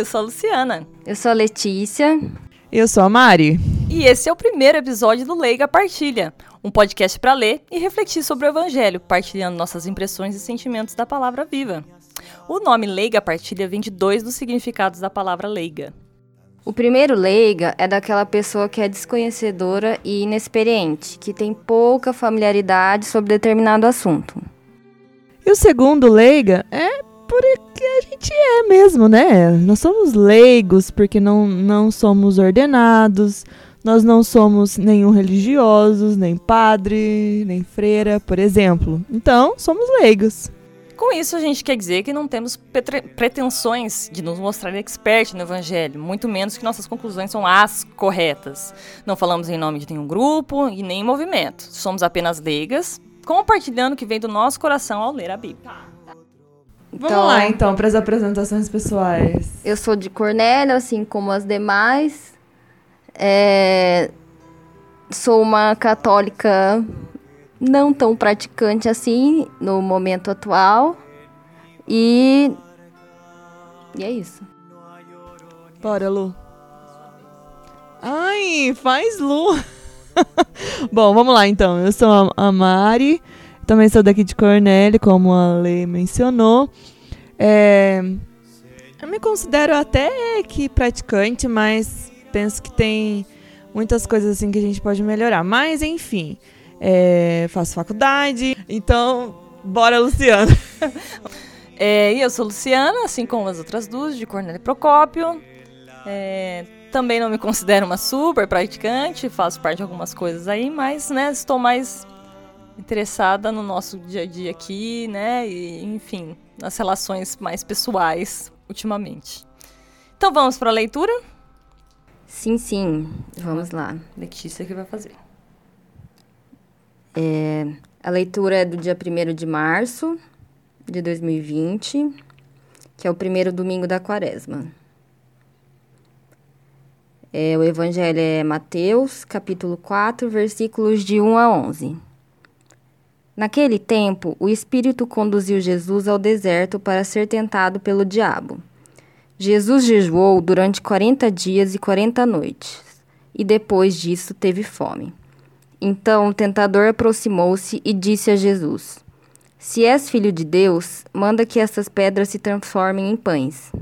eu sou a Luciana. Eu sou a Letícia. Eu sou a Mari. E esse é o primeiro episódio do Leiga Partilha, um podcast para ler e refletir sobre o Evangelho, partilhando nossas impressões e sentimentos da palavra viva. O nome Leiga Partilha vem de dois dos significados da palavra leiga. O primeiro leiga é daquela pessoa que é desconhecedora e inexperiente, que tem pouca familiaridade sobre determinado assunto. E o segundo leiga é porque a gente é mesmo, né? Nós somos leigos porque não, não somos ordenados, nós não somos nenhum religiosos, nem padre, nem freira, por exemplo. Então, somos leigos. Com isso, a gente quer dizer que não temos pretensões de nos mostrar expert no evangelho, muito menos que nossas conclusões são as corretas. Não falamos em nome de nenhum grupo e nem movimento. Somos apenas leigas, compartilhando o que vem do nosso coração ao ler a Bíblia. Então, Vamos lá, então, para as apresentações pessoais. Eu sou de Cornélio, assim como as demais. É, sou uma católica não tão praticante assim no momento atual. E. E é isso. Bora, Lu. Ai, faz Lu. Bom, vamos lá então. Eu sou a Mari. Também sou daqui de Cornélio, como a Lei mencionou. É, eu me considero até que praticante, mas penso que tem muitas coisas assim que a gente pode melhorar. Mas, enfim, é, faço faculdade, então, bora, Luciana. é, e eu sou Luciana, assim como as outras duas, de Cornélio Procópio. É, também não me considero uma super praticante, faço parte de algumas coisas aí, mas, né, estou mais interessada no nosso dia a dia aqui, né? E, enfim, nas relações mais pessoais ultimamente. Então vamos para a leitura? Sim, sim. Vamos lá. Letícia que vai fazer. É, a leitura é do dia 1 de março de 2020, que é o primeiro domingo da quaresma. É, o evangelho é Mateus, capítulo 4, versículos de 1 a 11. Naquele tempo, o Espírito conduziu Jesus ao deserto para ser tentado pelo diabo. Jesus jejuou durante quarenta dias e quarenta noites, e depois disso teve fome. Então o tentador aproximou-se e disse a Jesus: Se és filho de Deus, manda que essas pedras se transformem em pães.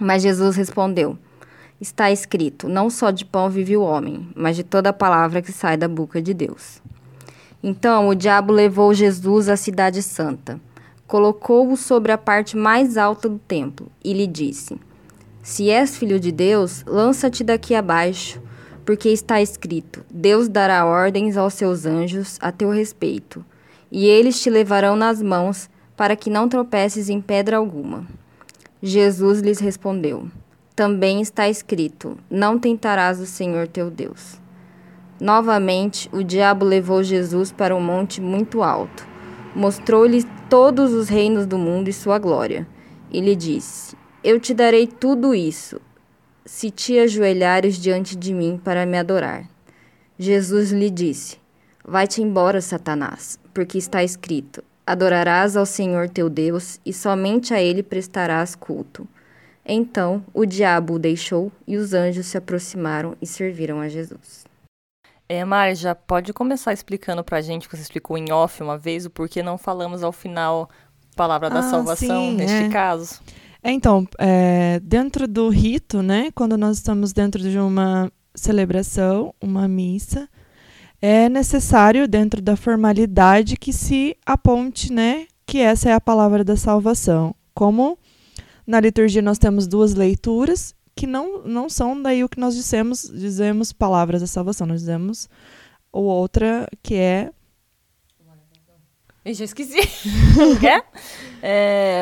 Mas Jesus respondeu: Está escrito: Não só de pão vive o homem, mas de toda palavra que sai da boca de Deus. Então o diabo levou Jesus à cidade santa, colocou-o sobre a parte mais alta do templo e lhe disse: Se és filho de Deus, lança-te daqui abaixo, porque está escrito: Deus dará ordens aos seus anjos a teu respeito, e eles te levarão nas mãos, para que não tropeces em pedra alguma. Jesus lhes respondeu: Também está escrito: Não tentarás o Senhor teu Deus. Novamente, o diabo levou Jesus para um monte muito alto. Mostrou-lhe todos os reinos do mundo e sua glória. E lhe disse: Eu te darei tudo isso, se te ajoelhares diante de mim para me adorar. Jesus lhe disse: Vai-te embora, Satanás, porque está escrito: Adorarás ao Senhor teu Deus e somente a ele prestarás culto. Então o diabo o deixou e os anjos se aproximaram e serviram a Jesus. É, Mari, já pode começar explicando pra gente, que você explicou em off uma vez, o porquê não falamos ao final palavra da ah, salvação sim, neste é. caso. É, então, é, dentro do rito, né, quando nós estamos dentro de uma celebração, uma missa, é necessário, dentro da formalidade, que se aponte, né, que essa é a palavra da salvação. Como na liturgia nós temos duas leituras, que não, não são daí o que nós dissemos, dizemos palavras da salvação, nós dizemos ou outra que é eu já esqueci. é?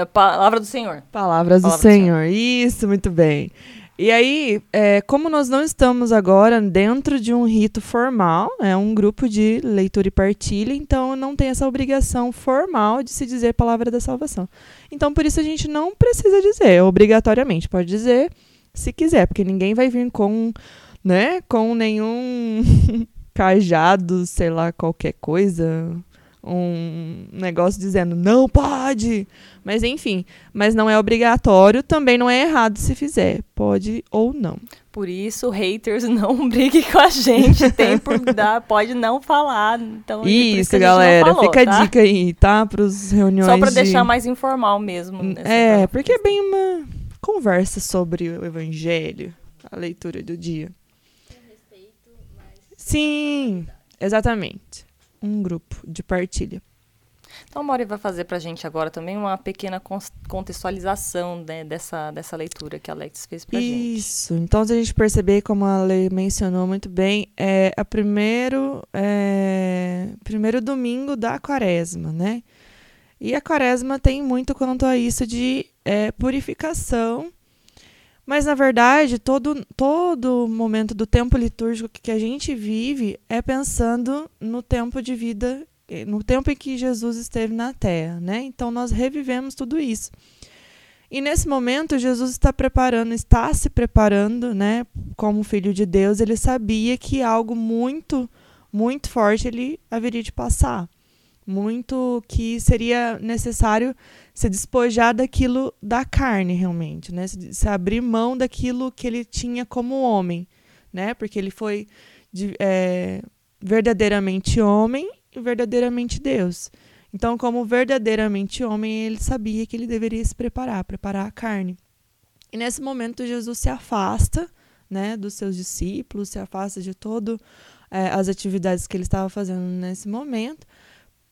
é? Palavra do Senhor. Palavras Palavra do, Senhor. do, Senhor. Isso, muito bem. E aí, é, como nós não estamos agora dentro de um rito formal, é um grupo de leitura e partilha, então não tem essa obrigação formal de se dizer palavra da salvação. Então, por isso a gente não precisa dizer, obrigatoriamente. Pode dizer se quiser, porque ninguém vai vir com, né, com nenhum cajado, sei lá, qualquer coisa, um negócio dizendo não pode. Mas enfim, mas não é obrigatório, também não é errado se fizer, pode ou não. Por isso, haters não briguem com a gente, tem por dar, pode não falar. Então, isso, galera, falou, fica tá? a dica aí, tá? Para os reuniões. Só para de... deixar mais informal mesmo. É, porque é bem uma conversa sobre o evangelho, a leitura do dia. Sim, exatamente um grupo de partilha. Então, Mori vai fazer para a gente agora também uma pequena contextualização né, dessa, dessa leitura que a Alex fez para a gente. Isso. Então, se a gente perceber, como a Lei mencionou muito bem, é a primeiro, é, primeiro domingo da quaresma, né? E a quaresma tem muito quanto a isso de é, purificação mas, na verdade, todo, todo momento do tempo litúrgico que a gente vive é pensando no tempo de vida, no tempo em que Jesus esteve na Terra, né? Então, nós revivemos tudo isso. E nesse momento, Jesus está preparando, está se preparando, né? Como filho de Deus, ele sabia que algo muito, muito forte ele haveria de passar. Muito que seria necessário se despojar daquilo da carne realmente, né? Se, se, abrir mão daquilo que ele tinha como homem, né? Porque ele foi de, é, verdadeiramente homem e verdadeiramente Deus. Então, como verdadeiramente homem, ele sabia que ele deveria se preparar, preparar a carne. E nesse momento Jesus se afasta, né, dos seus discípulos, se afasta de todo é, as atividades que ele estava fazendo nesse momento,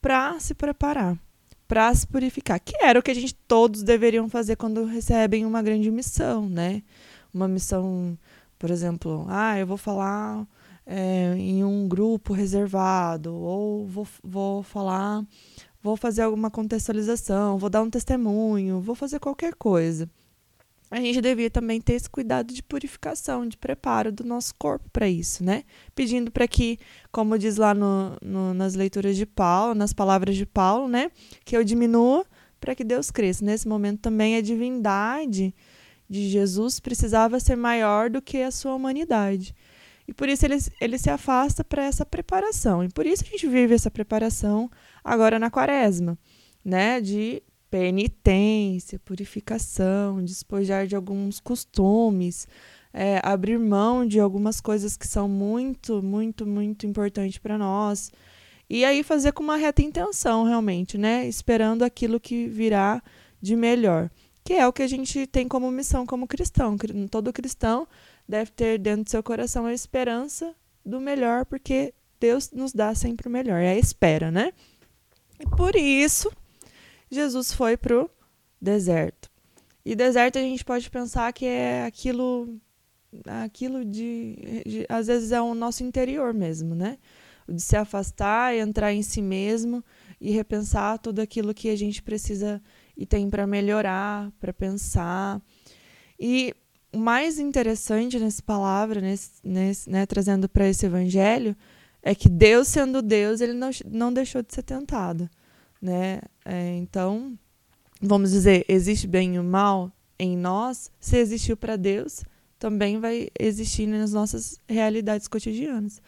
para se preparar para se purificar, que era o que a gente todos deveriam fazer quando recebem uma grande missão, né? Uma missão, por exemplo, ah, eu vou falar é, em um grupo reservado, ou vou, vou falar, vou fazer alguma contextualização, vou dar um testemunho, vou fazer qualquer coisa a gente devia também ter esse cuidado de purificação, de preparo do nosso corpo para isso, né? Pedindo para que, como diz lá no, no, nas leituras de Paulo, nas palavras de Paulo, né? Que eu diminua para que Deus cresça. Nesse momento também a divindade de Jesus precisava ser maior do que a sua humanidade. E por isso ele, ele se afasta para essa preparação. E por isso a gente vive essa preparação agora na quaresma, né? De penitência, purificação, despojar de alguns costumes, é, abrir mão de algumas coisas que são muito, muito, muito importantes para nós. E aí fazer com uma reta intenção, realmente, né? Esperando aquilo que virá de melhor. Que é o que a gente tem como missão como cristão. Todo cristão deve ter dentro do seu coração a esperança do melhor, porque Deus nos dá sempre o melhor. É a espera, né? E por isso Jesus foi pro deserto. E deserto a gente pode pensar que é aquilo aquilo de, de, às vezes é o nosso interior mesmo, né? De se afastar, entrar em si mesmo e repensar tudo aquilo que a gente precisa e tem para melhorar, para pensar. E o mais interessante nessa palavra, nesse, nesse, né, trazendo para esse evangelho, é que Deus sendo Deus, ele não, não deixou de ser tentado né? É, então, vamos dizer, existe bem e o mal em nós, se existiu para Deus, também vai existir nas nossas realidades cotidianas.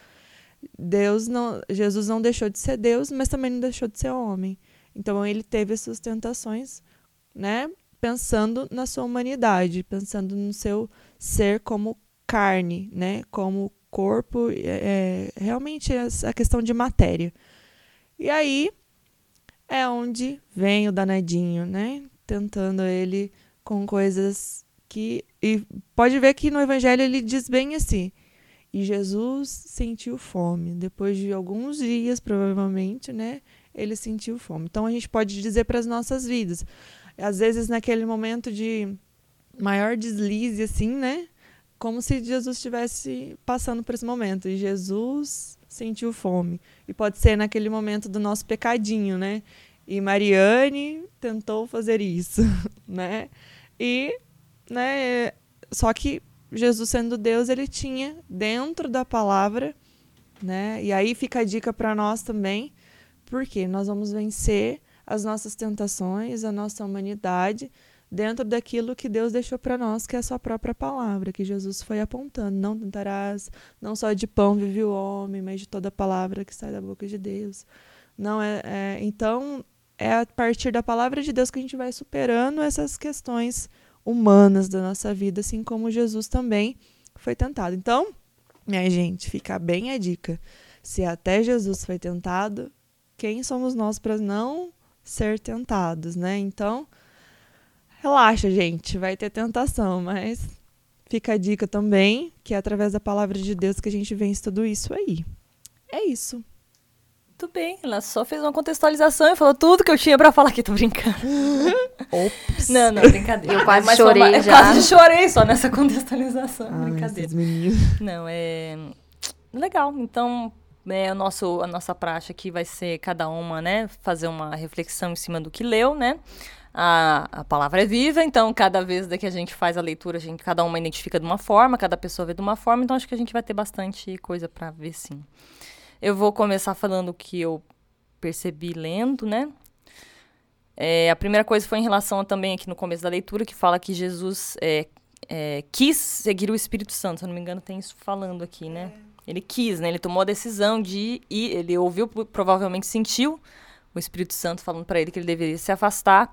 Deus não, Jesus não deixou de ser Deus, mas também não deixou de ser homem. Então ele teve essas tentações, né? Pensando na sua humanidade, pensando no seu ser como carne, né? Como corpo, é realmente a questão de matéria. E aí é onde vem o danadinho, né? Tentando ele com coisas que. E pode ver que no Evangelho ele diz bem assim. E Jesus sentiu fome. Depois de alguns dias, provavelmente, né? Ele sentiu fome. Então a gente pode dizer para as nossas vidas. Às vezes, naquele momento de maior deslize, assim, né? Como se Jesus estivesse passando por esse momento. E Jesus sentiu fome. E pode ser naquele momento do nosso pecadinho, né? E Mariane tentou fazer isso, né? E, né, só que Jesus sendo Deus, ele tinha dentro da palavra, né? E aí fica a dica para nós também, porque nós vamos vencer as nossas tentações, a nossa humanidade, dentro daquilo que Deus deixou para nós, que é a sua própria palavra, que Jesus foi apontando. Não tentarás, não só de pão vive o homem, mas de toda palavra que sai da boca de Deus. Não é, é, então é a partir da palavra de Deus que a gente vai superando essas questões humanas da nossa vida, assim como Jesus também foi tentado. Então, minha gente, fica bem a dica. Se até Jesus foi tentado, quem somos nós para não ser tentados, né? Então, relaxa, gente, vai ter tentação, mas fica a dica também, que é através da palavra de Deus que a gente vence tudo isso aí. É isso. Muito bem, ela só fez uma contextualização e falou tudo que eu tinha para falar aqui, tô brincando. Ops. Não, não, brincadeira. Eu quase Mas chorei uma, eu já. quase chorei só nessa contextualização, Ai, brincadeira. esses meninos. Não, é legal. Então, é, o nosso, a nossa praxe aqui vai ser cada uma, né, fazer uma reflexão em cima do que leu, né? A, a palavra é viva, então cada vez que a gente faz a leitura, a gente, cada uma identifica de uma forma, cada pessoa vê de uma forma, então acho que a gente vai ter bastante coisa para ver sim. Eu vou começar falando o que eu percebi lendo, né? É, a primeira coisa foi em relação também aqui no começo da leitura, que fala que Jesus é, é, quis seguir o Espírito Santo. Se eu não me engano, tem isso falando aqui, né? Ele quis, né? Ele tomou a decisão de ir, ele ouviu, provavelmente sentiu o Espírito Santo falando para ele que ele deveria se afastar.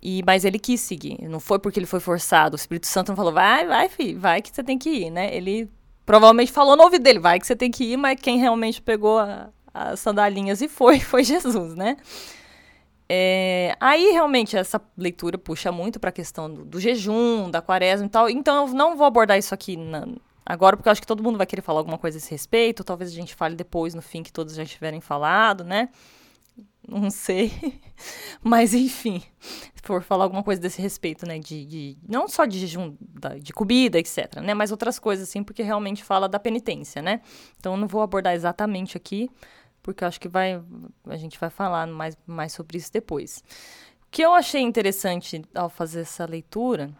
E, mas ele quis seguir. Não foi porque ele foi forçado. O Espírito Santo não falou, vai, vai, filho, vai que você tem que ir, né? Ele provavelmente falou no ouvido dele, vai que você tem que ir, mas quem realmente pegou a- as sandalinhas e foi, foi Jesus, né? É, aí realmente essa leitura puxa muito para a questão do, do jejum, da quaresma e tal. Então eu não vou abordar isso aqui na- agora, porque eu acho que todo mundo vai querer falar alguma coisa a esse respeito. Talvez a gente fale depois, no fim, que todos já tiverem falado, né? Não sei. Mas enfim, se for falar alguma coisa desse respeito, né? De, de- não só de jejum, de comida, etc, né? Mas outras coisas, assim, porque realmente fala da penitência, né? Então eu não vou abordar exatamente aqui, porque eu acho que vai, a gente vai falar mais, mais sobre isso depois. O que eu achei interessante ao fazer essa leitura,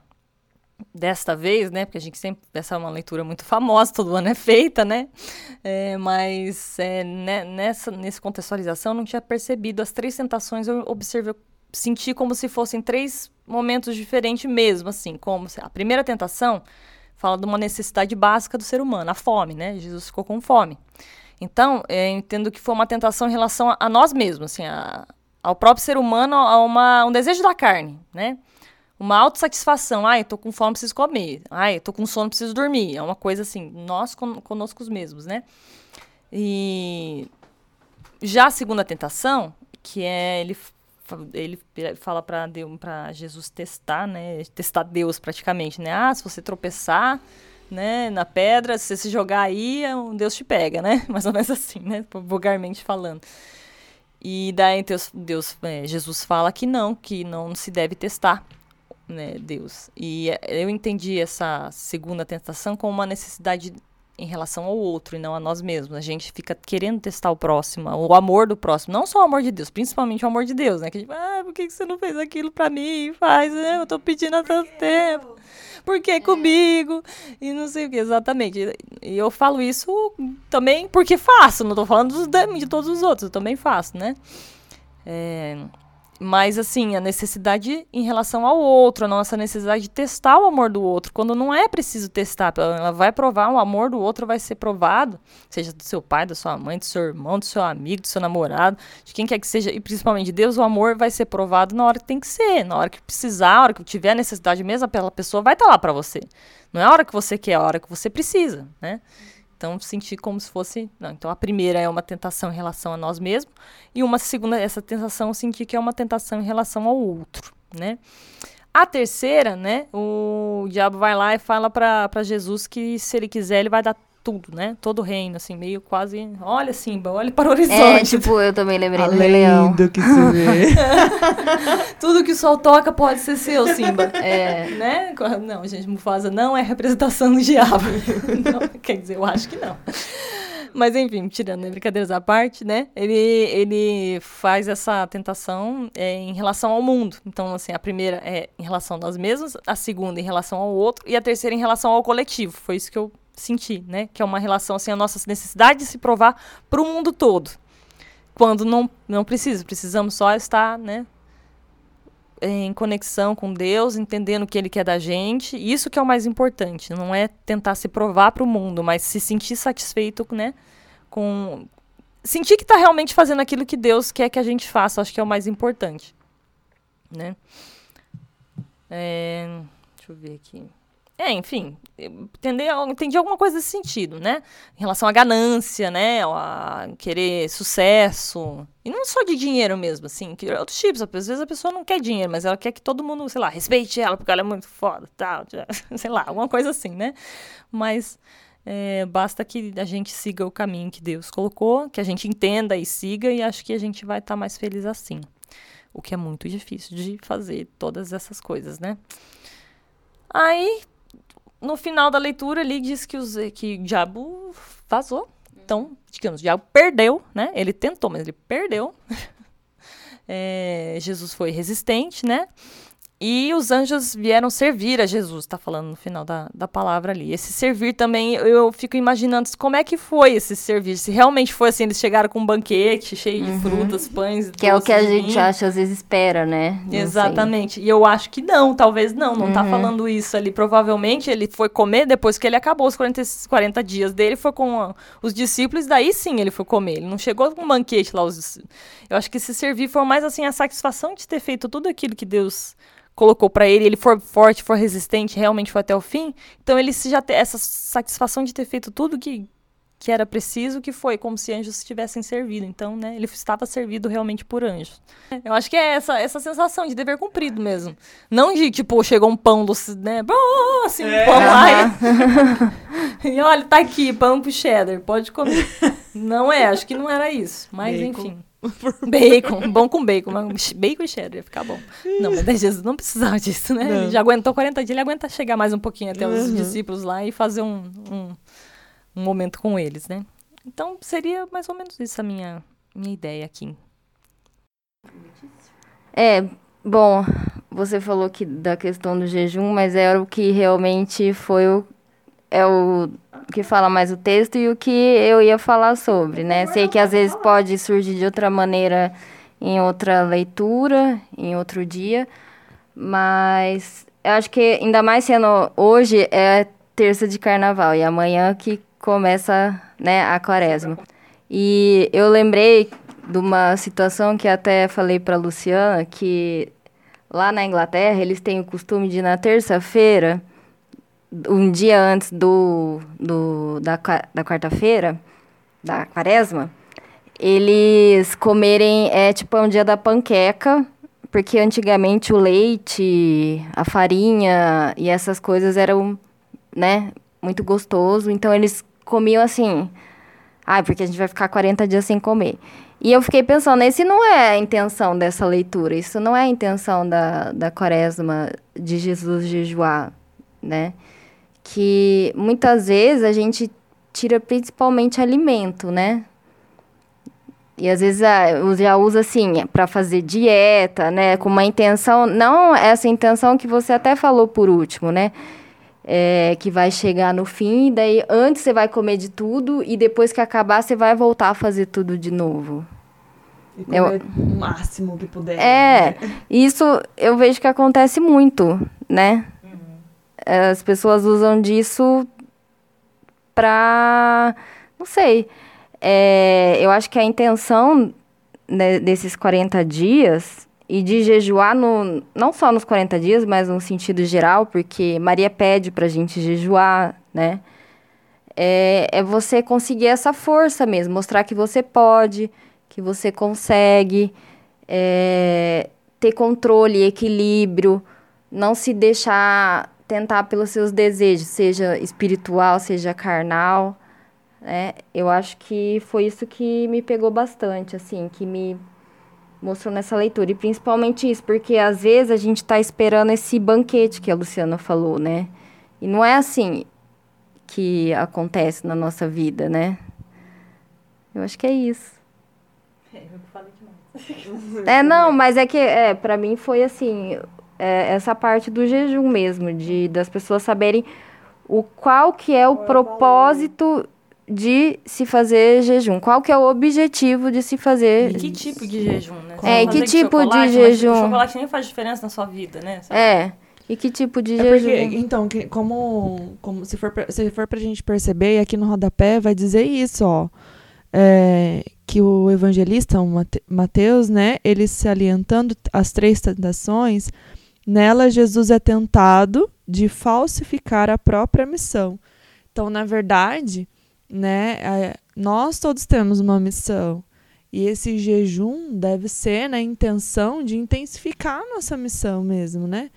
desta vez, né? Porque a gente sempre. Essa é uma leitura muito famosa, todo ano é feita, né? É, mas é, né, nessa, nessa contextualização eu não tinha percebido as três tentações, eu observei, senti como se fossem três momentos diferentes mesmo, assim, como a primeira tentação fala de uma necessidade básica do ser humano, a fome, né? Jesus ficou com fome. Então, é, entendo que foi uma tentação em relação a, a nós mesmos, assim, a- ao próprio ser humano, a uma, um desejo da carne, né? Uma autossatisfação. Ai, eu tô com fome, preciso comer. Ai, eu tô com sono, preciso dormir. É uma coisa assim, nós con conosco mesmos, né? E já a segunda tentação, que é ele, ele fala para para Jesus testar, né? Testar Deus praticamente, né? Ah, se você tropeçar, né, na pedra, se você se jogar aí, é Deus te pega, né? Mais ou menos assim, né? Vulgarmente falando. E daí Deus, Deus é, Jesus fala que não, que não se deve testar, né, Deus. E é, eu entendi essa segunda tentação como uma necessidade em relação ao outro e não a nós mesmos. A gente fica querendo testar o próximo, o amor do próximo, não só o amor de Deus, principalmente o amor de Deus, né? Que a gente, ah, por que você não fez aquilo pra mim? Faz, né? Eu tô pedindo há tanto tempo. Por que comigo? E não sei o que, exatamente. E- eu falo isso também porque faço, não tô falando de todos os outros, eu também faço, né? É, mas, assim, a necessidade em relação ao outro, a nossa necessidade de testar o amor do outro, quando não é preciso testar, ela vai provar, o amor do outro vai ser provado, seja do seu pai, da sua mãe, do seu irmão, do seu amigo, do seu namorado, de quem quer que seja, e principalmente de Deus, o amor vai ser provado na hora que tem que ser, na hora que precisar, na hora que tiver necessidade mesmo, aquela pessoa vai estar lá para você. Não é a hora que você quer, é a hora que você precisa, né? Então, senti como se fosse. Não, então, a primeira é uma tentação em relação a nós mesmos, e uma segunda, essa tentação eu senti que é uma tentação em relação ao outro, né? A terceira, né? O diabo vai lá e fala para Jesus que se ele quiser, ele vai dar tudo, né? Todo o reino, assim, meio quase. Olha, Simba, olha para o É, horizonte. tipo, eu também lembrei do Rei Leão. do que se vê. Tudo que o sol toca pode ser seu, Simba. É. né? Não, gente, Mufasa não é representação do diabo. Não, quer dizer, eu acho que não. Mas enfim, tirando né, brincadeiras à parte, né? Ele, ele faz essa tentação é, em relação ao mundo. Então, assim, a primeira é em relação a nós mesmos, a segunda em relação ao outro e a terceira em relação ao coletivo. Foi isso que eu senti, né? Que é uma relação, assim, a nossa necessidade de se provar para o mundo todo. Quando não, não precisa, precisamos só estar, né? em conexão com Deus, entendendo o que Ele quer da gente. Isso que é o mais importante. Não é tentar se provar para o mundo, mas se sentir satisfeito, né, com sentir que está realmente fazendo aquilo que Deus quer que a gente faça, acho que é o mais importante, né? É, deixa eu ver aqui. É, enfim, entender, entendi alguma coisa nesse sentido, né? Em relação à ganância, né? A querer sucesso. E não só de dinheiro mesmo, assim, que outros tipos. Às vezes a pessoa não quer dinheiro, mas ela quer que todo mundo, sei lá, respeite ela, porque ela é muito foda, tal, sei lá, alguma coisa assim, né? Mas é, basta que a gente siga o caminho que Deus colocou, que a gente entenda e siga, e acho que a gente vai estar tá mais feliz assim. O que é muito difícil de fazer todas essas coisas, né? Aí no final da leitura ali diz que, os, que o diabo vazou. Então, digamos, o diabo perdeu, né? Ele tentou, mas ele perdeu. é, Jesus foi resistente, né? E os anjos vieram servir a Jesus, está falando no final da, da palavra ali. Esse servir também, eu fico imaginando como é que foi esse servir. Se realmente foi assim, eles chegaram com um banquete cheio de uhum. frutas, pães. Que é o que a gente acha, às vezes espera, né? Não Exatamente. Sei. E eu acho que não, talvez não, não está uhum. falando isso ali. Provavelmente ele foi comer depois que ele acabou os 40, 40 dias dele, foi com os discípulos, daí sim ele foi comer. Ele não chegou com um banquete lá. Os... Eu acho que esse servir foi mais assim a satisfação de ter feito tudo aquilo que Deus colocou para ele, ele for forte, for resistente, realmente foi até o fim. Então ele já tem essa satisfação de ter feito tudo que, que era preciso, que foi como se anjos tivessem servido. Então, né, ele estava servido realmente por anjos. Eu acho que é essa, essa sensação de dever cumprido mesmo. Não de, tipo, chegou um pão, do, né, assim, um é. pão lá e, e olha, tá aqui, pão pro cheddar, pode comer. Não é, acho que não era isso, mas Bacon. enfim. bacon, bom com bacon, mas bacon e cheddar ia ficar bom. Não, mas Jesus não precisava disso, né? Não. Ele já aguentou 40 dias, ele aguenta chegar mais um pouquinho até os uhum. discípulos lá e fazer um, um, um, momento com eles, né? Então seria mais ou menos isso a minha, minha ideia aqui. É, bom, você falou que da questão do jejum, mas era o que realmente foi o é o que fala mais o texto e o que eu ia falar sobre, né? Sei que às vezes pode surgir de outra maneira em outra leitura, em outro dia, mas eu acho que ainda mais sendo hoje é terça de carnaval e amanhã que começa, né, a quaresma. E eu lembrei de uma situação que até falei para Luciana que lá na Inglaterra eles têm o costume de na terça-feira um dia antes do, do da, da quarta-feira, da quaresma, eles comerem, é tipo, é um dia da panqueca, porque antigamente o leite, a farinha e essas coisas eram, né, muito gostoso, então eles comiam assim, ah, porque a gente vai ficar 40 dias sem comer. E eu fiquei pensando, esse não é a intenção dessa leitura, isso não é a intenção da, da quaresma de Jesus jejuar, né? Que muitas vezes a gente tira principalmente alimento, né? E às vezes ah, já usa assim para fazer dieta, né? Com uma intenção, não essa intenção que você até falou por último, né? É, que vai chegar no fim, daí antes você vai comer de tudo e depois que acabar você vai voltar a fazer tudo de novo. E comer eu, o máximo que puder. É, né? isso eu vejo que acontece muito, né? As pessoas usam disso para. Não sei. É, eu acho que a intenção né, desses 40 dias e de jejuar no, não só nos 40 dias, mas no sentido geral, porque Maria pede para gente jejuar, né? É, é você conseguir essa força mesmo, mostrar que você pode, que você consegue é, ter controle, equilíbrio, não se deixar tentar pelos seus desejos, seja espiritual, seja carnal, né? Eu acho que foi isso que me pegou bastante, assim, que me mostrou nessa leitura. E principalmente isso, porque às vezes a gente está esperando esse banquete que a Luciana falou, né? E não é assim que acontece na nossa vida, né? Eu acho que é isso. É, eu falei demais. é, não, mas é que, é, pra mim foi assim, é, essa parte do jejum mesmo, de das pessoas saberem o qual que é o propósito de se fazer jejum. Qual que é o objetivo de se fazer... E que tipo de jejum, né? é, e que tipo de jejum... O chocolate nem faz diferença na sua vida, né? Sabe? É. E que tipo de é jejum? Porque, então, que, como, como se for, pra, se for pra gente perceber, aqui no rodapé vai dizer isso, ó. é, que o evangelista, o Mateus, né, ele se alientando as três tentações, nela Jesus é tentado de falsificar a própria missão. Então, na verdade, né, nós todos temos uma missão. E esse jejum deve ser na intenção de intensificar a nossa missão mesmo, né?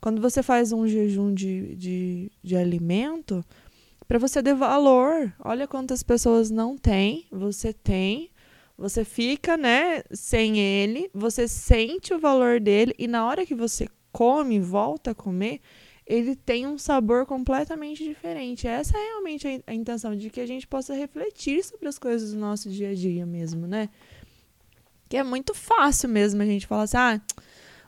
Quando você faz um jejum de, de, de alimento, para você dar valor. Olha quantas pessoas não têm, você tem. Você fica, né, sem ele, você sente o valor dele e na hora que você come, volta a comer, ele tem um sabor completamente diferente. Essa é realmente a, intenção de que a gente possa refletir sobre as coisas do nosso dia a dia mesmo, né? Que é muito fácil mesmo a gente falar assim, ah,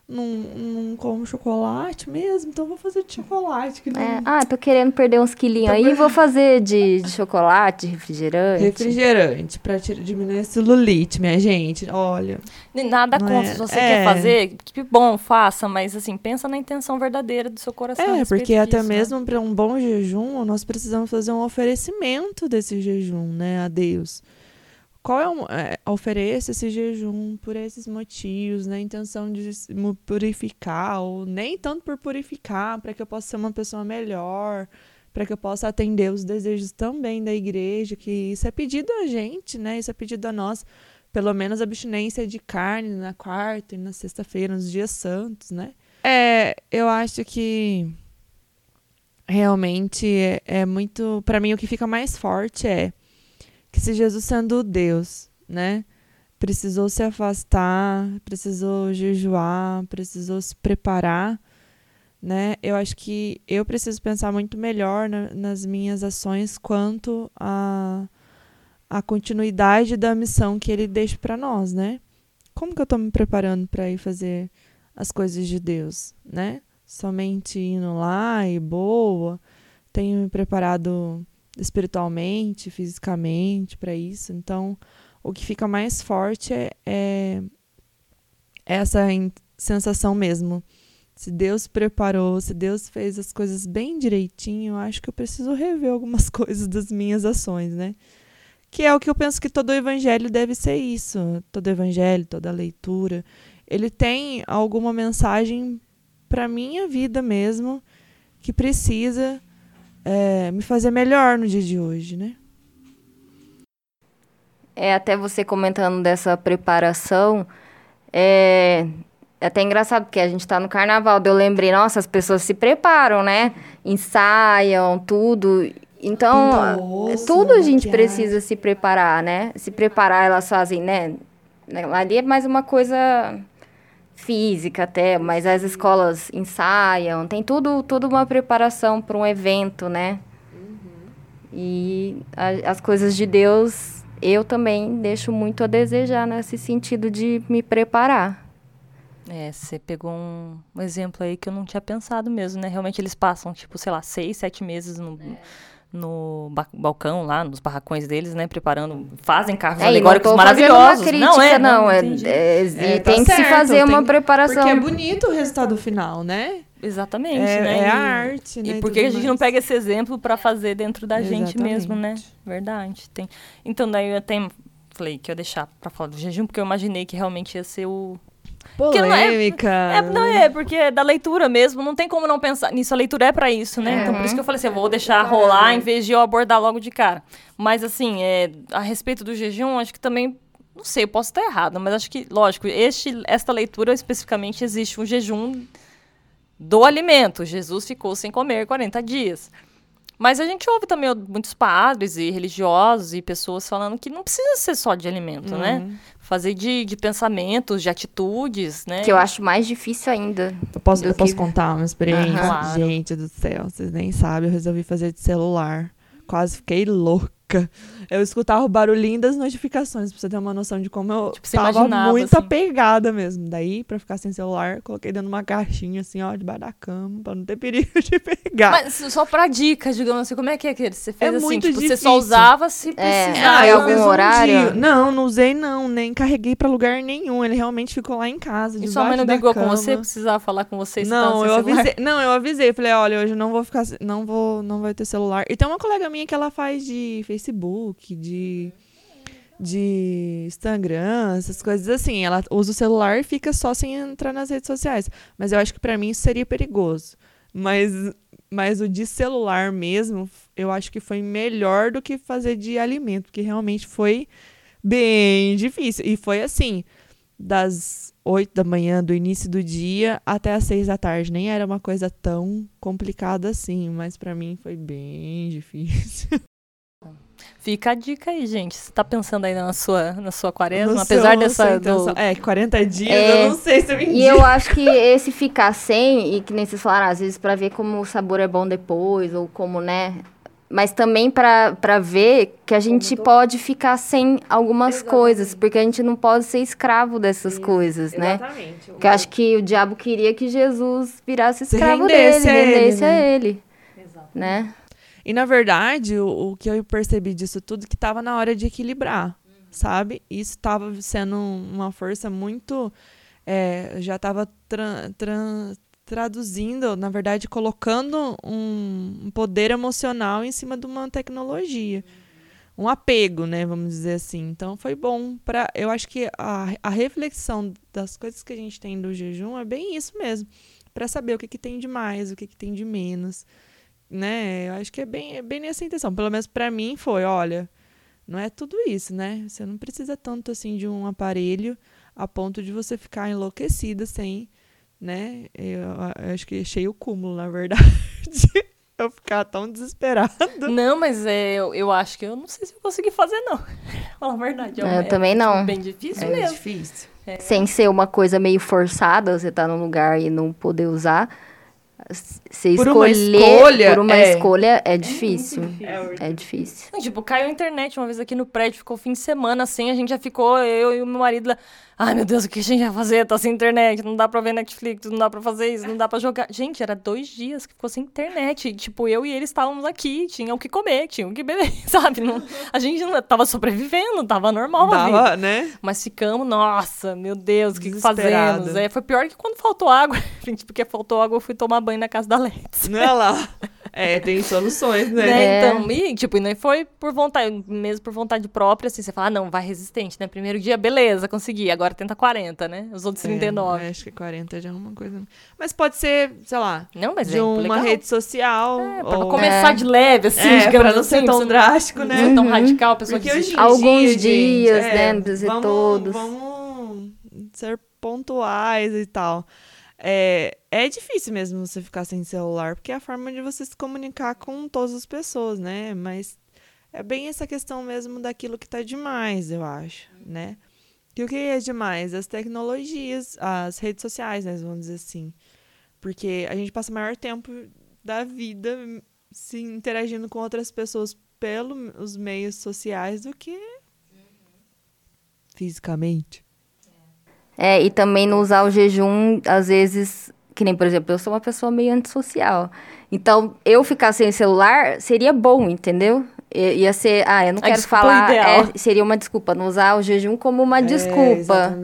não, não como chocolate mesmo, então vou fazer de chocolate. Que não... é, ah, tô querendo perder uns quilinhos aí, vou fazer de, de chocolate, refrigerante. Refrigerante, pra diminuir a celulite, minha gente, olha. Nada contra, é, se você é. quer fazer, que bom, faça, mas assim, pensa na intenção verdadeira do seu coração. É, porque disso, até né? mesmo para um bom jejum, nós precisamos fazer um oferecimento desse jejum, né, a Deus qual é, o, é esse jejum por esses motivos, na né? intenção de me purificar, ou nem tanto por purificar, para que eu possa ser uma pessoa melhor, para que eu possa atender os desejos também da igreja, que isso é pedido a gente, né? Isso é pedido a nós, pelo menos abstinência de carne na quarta e na sexta-feira, nos dias santos, né? É, eu acho que realmente é, é muito, para mim o que fica mais forte é que se Jesus sendo Deus, né, precisou se afastar, precisou jejuar, precisou se preparar, né? Eu acho que eu preciso pensar muito melhor na, nas minhas ações quanto a a continuidade da missão que ele deixa para nós, né? Como que eu estou me preparando para ir fazer as coisas de Deus, né? Somente indo lá e boa, tenho me preparado espiritualmente, fisicamente para isso. Então, o que fica mais forte é, é essa sensação mesmo. Se Deus preparou, se Deus fez as coisas bem direitinho, eu acho que eu preciso rever algumas coisas das minhas ações, né? Que é o que eu penso que todo evangelho deve ser isso. Todo evangelho, toda leitura, ele tem alguma mensagem para minha vida mesmo que precisa é, me fazer melhor no dia de hoje, né? É, até você comentando dessa preparação, é, é até engraçado, porque a gente está no carnaval, eu lembrei, nossa, as pessoas se preparam, né? Ensaiam, tudo. Então, tudo a gente precisa se preparar, né? Se preparar, elas fazem, né? Ali é mais uma coisa física até, mas as escolas ensaiam, tem tudo, tudo uma preparação para um evento, né? Uhum. E a, as coisas de Deus eu também deixo muito a desejar nesse sentido de me preparar. É, você pegou um, um exemplo aí que eu não tinha pensado mesmo, né? Realmente eles passam, tipo, sei lá, seis, sete meses no. É no balcão lá, nos barracões deles, né, preparando, fazem carros é, alegóricos não maravilhosos. Crítica, não é, não, não é, é, é tá tem que certo, se fazer uma preparação. Porque é bonito o resultado final, né? Exatamente, é, né? É a arte, né? E por que a gente mais. não pega esse exemplo para fazer dentro da Exatamente. gente mesmo, né? Verdade. Tem. Então daí eu até falei que eu ia deixar para falar do jejum, porque eu imaginei que realmente ia ser o Polêmica. Não é, é, não é, porque é da leitura mesmo, não tem como não pensar nisso. A leitura é para isso, né? Então, por isso que eu falei assim, eu vou deixar rolar em vez de eu abordar logo de cara. Mas, assim, é, a respeito do jejum, acho que também não sei, eu posso estar errada, mas acho que, lógico, este, esta leitura especificamente existe um jejum do alimento. Jesus ficou sem comer 40 dias. Mas a gente ouve também muitos padres e religiosos e pessoas falando que não precisa ser só de alimento, né? uhum. né? Fazer de, de pensamentos, de atitudes, né? Que eu acho mais difícil ainda. Eu posso, eu que... posso contar uma experiência? Uhum. Claro. Gente do céu, vocês nem sabem, eu resolvi fazer de celular. Quase fiquei louca eu escutava o barulhinho das notificações, pra você ter uma noção de como eu tipo, tava muito assim. apegada mesmo. Daí, pra ficar sem celular, coloquei dentro de uma caixinha, assim, ó, debaixo da cama, pra não ter perigo de pegar. Mas só pra dicas, digamos assim, como é que é que você fez é assim? Muito tipo, difícil. você só usava se é. precisava. Ah, em algum horário? Um não, não usei não, nem carreguei pra lugar nenhum. Ele realmente ficou lá em casa, E sua mãe não brigou com você? Precisava falar com você? Não, eu avisei. Não, eu avisei. Falei, olha, hoje não vou ficar, não vou, não vai ter celular. E tem uma colega minha que ela faz de Facebook, de de Instagram, essas coisas assim. Ela usa o celular e fica só sem entrar nas redes sociais. Mas eu acho que para mim isso seria perigoso. Mas, mas o de celular mesmo, eu acho que foi melhor do que fazer de alimento, porque realmente foi bem difícil. E foi assim, das 8 da manhã, do início do dia, até as 6 da tarde. Nem era uma coisa tão complicada assim, mas para mim foi bem difícil. Fica a dica aí, gente. Você tá pensando aí na sua, na sua quaresma, no apesar dessa. Do... É, 40 dias, é, eu não sei se eu me E eu acho que esse ficar sem, e que nem vocês falaram, às vezes pra ver como o sabor é bom depois, ou como, né? Mas também para ver que a gente pode ficar sem algumas Exatamente. coisas, porque a gente não pode ser escravo dessas Isso. coisas, né? Exatamente. Porque eu acho que o diabo queria que Jesus virasse escravo dele, rendesse a ele. Exatamente. Né? E na verdade, o, o que eu percebi disso tudo que estava na hora de equilibrar, uhum. sabe? Isso estava sendo uma força muito. É, já estava tra, tra, traduzindo, na verdade, colocando um, um, poder emocional em cima de uma tecnologia. Uhum. Um apego, né? Vamos dizer assim. Então foi bom para. Eu acho que a, a reflexão das coisas que a gente tem do jejum é bem isso mesmo. Para saber o que, que tem de mais, o que, que tem de menos né? Eu acho que é bem, é bem nessa intenção. Pelo menos para mim foi, olha, não é tudo isso, né? Você não precisa tanto assim de um aparelho a ponto de você ficar enlouquecida sem, né? Eu, eu acho que achei o cúmulo, na verdade. eu ficar tão desesperado. Não, mas é, eu, eu acho que eu não sei se eu consegui fazer, não. Fala a verdade. É, eu também não. Bem difícil é mesmo. difícil. É. Sem ser uma coisa meio forçada, você tá num lugar e não poder usar se por escolher uma escolha, por uma é. escolha é difícil. É, é difícil. É tipo, caiu a internet uma vez aqui no prédio, ficou fim de semana assim, a gente já ficou, eu e o meu marido lá. Ai, meu Deus, o que a gente vai fazer? Tá sem internet, não dá pra ver Netflix, não dá pra fazer isso, não dá pra jogar. Gente, era dois dias que ficou sem internet. E, tipo, eu e ele estávamos aqui, tinha o que comer, tinha o que beber, sabe? Não, a gente não, tava sobrevivendo, tava normal tava, né? Mas ficamos, nossa, meu Deus, o que, que fazemos? É, foi pior que quando faltou água. Gente, porque faltou água, eu fui tomar banho na casa da Let's. Não é lá. É, tem soluções, né? né? É. Então, e, tipo, não foi por vontade, mesmo por vontade própria, assim, você fala, ah, não, vai resistente, né? Primeiro dia, beleza, consegui, agora tenta 40, né? Os outros 39. É, acho que 40 já é uma coisa. Mas pode ser, sei lá, não, mas de é uma legal. rede social. É, pra ou... começar é. de leve, assim, é, digamos pra não assim, ser tão drástico, né? Não ser tão radical, a pessoa Porque Alguns dia, dias, gente, né? Não precisa vamos, todos. Vamos ser pontuais e tal. É, é difícil mesmo você ficar sem celular, porque é a forma de você se comunicar com todas as pessoas, né? Mas é bem essa questão mesmo daquilo que tá demais, eu acho, né? E o que é demais? As tecnologias, as redes sociais, né? Vamos dizer assim. Porque a gente passa o maior tempo da vida se interagindo com outras pessoas pelos meios sociais do que fisicamente. É, e também não usar o jejum, às vezes, que nem, por exemplo, eu sou uma pessoa meio antissocial. Então, eu ficar sem celular seria bom, entendeu? Ia ser, ah, eu não a quero falar, é, seria uma desculpa, não usar o jejum como uma é, desculpa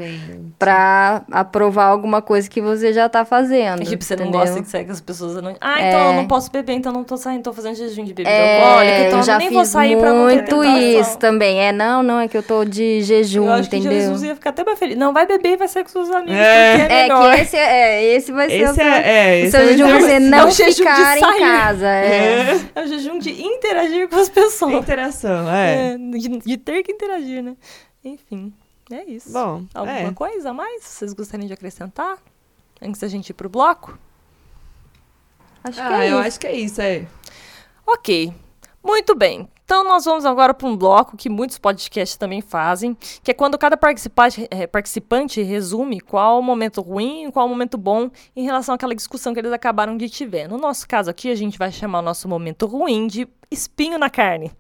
para aprovar alguma coisa que você já tá fazendo. É tipo, você entendeu? não gosta que saia com as pessoas não... Ah, então é. eu não posso beber, então não tô saindo, tô fazendo jejum de bebida é, alcoólica, então eu já nem vou sair pra não muito isso também. É, não, não, é que eu tô de jejum, eu acho entendeu? Que Jesus ia ficar até mais feliz. Não, vai beber e vai sair com seus amigos, é. é, é que esse, é, esse vai ser esse o seu, é, o seu jejum, você não ficar em casa. É. é o jejum de interagir com as pessoas. Interação, é. é de, de, ter que interagir, né? Enfim, é isso. Bom, Alguma é. coisa a mais vocês gostariam de acrescentar? Antes da gente ir pro bloco? Acho ah, que é eu isso. acho que é isso, é. Ok. Muito bem. Então, nós vamos agora para um bloco que muitos podcasts também fazem, que é quando cada participante, é, participante resume qual o momento ruim e qual o momento bom em relação àquela discussão que eles acabaram de tiver. No nosso caso aqui, a gente vai chamar o nosso momento ruim de espinho na carne.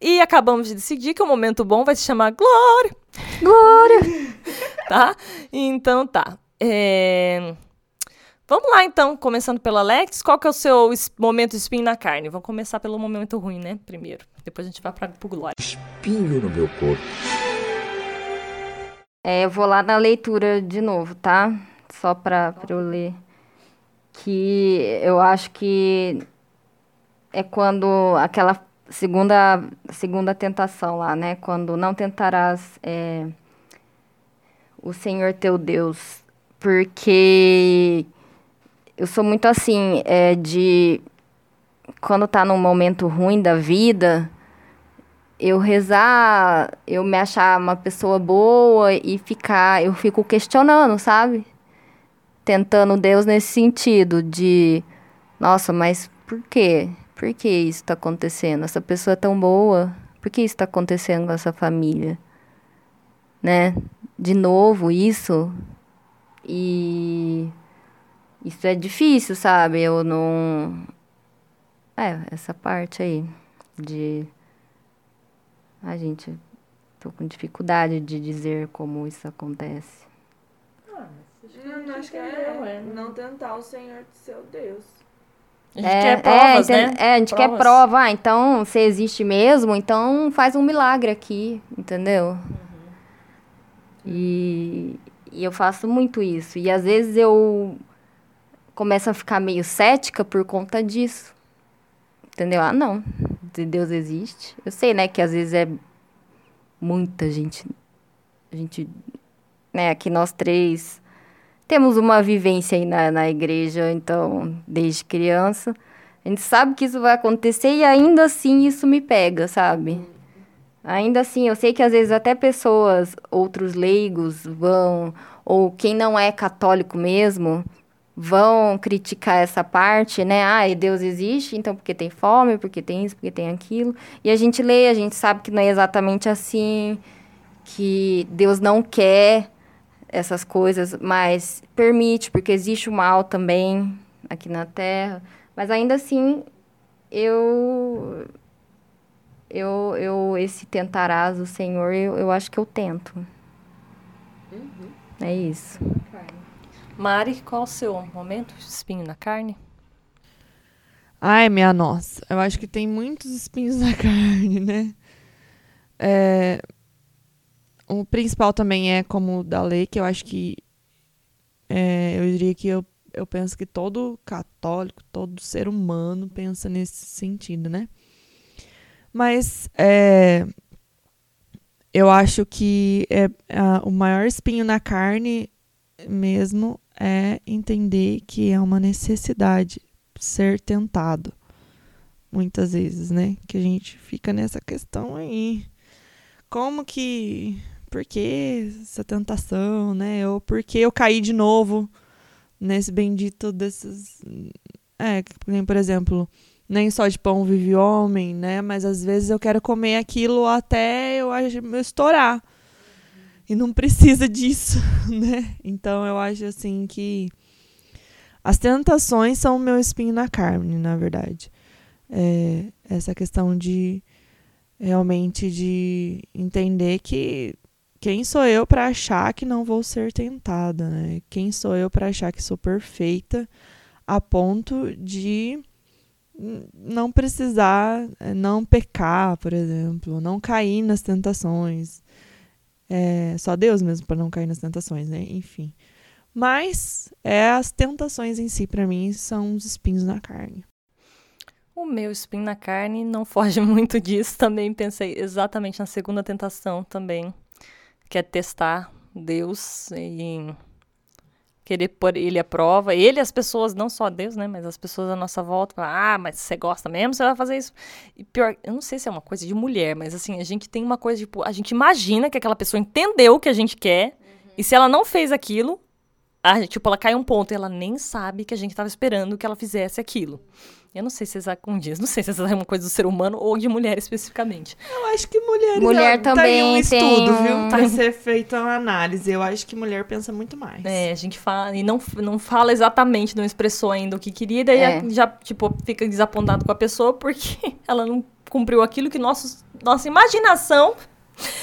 E acabamos de decidir que o momento bom vai se chamar Glória. Glória! tá? Então tá. É... Vamos lá então, começando pela Alex. Qual que é o seu momento espinho na carne? Vamos começar pelo momento ruim, né? Primeiro. Depois a gente vai para pro Glória. Espinho no meu corpo. É, eu vou lá na leitura de novo, tá? Só para eu ler. Que eu acho que é quando aquela segunda, segunda tentação lá, né? Quando não tentarás é, o Senhor teu Deus, porque eu sou muito assim, é, de quando tá num momento ruim da vida, eu rezar, eu me achar uma pessoa boa e ficar, eu fico questionando, sabe? Tentando Deus nesse sentido de, nossa, mas por quê? Por que isso está acontecendo? Essa pessoa é tão boa, por que isso está acontecendo com essa família? Né? De novo, isso. E isso é difícil, sabe? Eu não. É, essa parte aí de a gente, tô com dificuldade de dizer como isso acontece. Ah, não, acho que é, não tentar o Senhor seu Deus. A gente é, quer provas, é, né? É, a gente provas. quer prova. Ah, então, se existe mesmo, então faz um milagre aqui, entendeu? Uhum. E, e eu faço muito isso. E às vezes eu começo a ficar meio cética por conta disso. Entendeu? Ah, não. Deus existe. Eu sei, né, que às vezes é muita gente. A gente. Né, aqui nós três temos uma vivência aí na, na igreja, então, desde criança. A gente sabe que isso vai acontecer e ainda assim isso me pega, sabe? Ainda assim, eu sei que às vezes até pessoas, outros leigos vão, ou quem não é católico mesmo, vão criticar essa parte, né? Ah, Deus existe, então porque tem fome, porque tem isso, porque tem aquilo. E a gente lê, a gente sabe que não é exatamente assim, que Deus não quer essas coisas, mas permite, porque existe o mal também aqui na Terra. Mas ainda assim, eu eu, eu esse tentarás o Senhor, eu, eu acho que eu tento. Uhum. É isso. Mari, qual o seu momento? Espinho na carne? Ai, minha nossa. Eu acho que tem muitos espinhos na carne, né? É, o principal também é como o da lei, que eu acho que. É, eu diria que eu, eu penso que todo católico, todo ser humano pensa nesse sentido, né? Mas é, eu acho que é, a, o maior espinho na carne mesmo é entender que é uma necessidade ser tentado. Muitas vezes, né? Que a gente fica nessa questão aí. Como que. Por que essa tentação, né? Ou por que eu caí de novo nesse bendito desses. É, por exemplo, nem só de pão vive homem, né? Mas às vezes eu quero comer aquilo até eu, eu estourar e não precisa disso, né? Então eu acho assim que as tentações são o meu espinho na carne, na verdade. É, essa questão de realmente de entender que quem sou eu para achar que não vou ser tentada, né? Quem sou eu para achar que sou perfeita a ponto de não precisar, não pecar, por exemplo, não cair nas tentações. É, só Deus mesmo para não cair nas tentações, né? Enfim. Mas é, as tentações em si, para mim, são os espinhos na carne. O meu espinho na carne não foge muito disso. Também pensei exatamente na segunda tentação também, que é testar Deus e querer pôr ele à prova. Ele, as pessoas, não só Deus, né? Mas as pessoas à nossa volta, ah, mas você gosta mesmo, você vai fazer isso. E pior, eu não sei se é uma coisa de mulher, mas assim, a gente tem uma coisa, tipo, a gente imagina que aquela pessoa entendeu o que a gente quer, uhum. e se ela não fez aquilo, a, tipo, ela cai um ponto e ela nem sabe que a gente estava esperando que ela fizesse aquilo. Eu não sei se é com dias, não sei se é uma coisa do ser humano ou de mulher especificamente. Eu acho que mulheres mulher tá também um estudo, tem... viu? Pra ser feita uma análise. Eu acho que mulher pensa muito mais. É, a gente fala e não, não fala exatamente, não expressou ainda o que queria, daí é. já, tipo, fica desapontado com a pessoa porque ela não cumpriu aquilo que nossos, nossa imaginação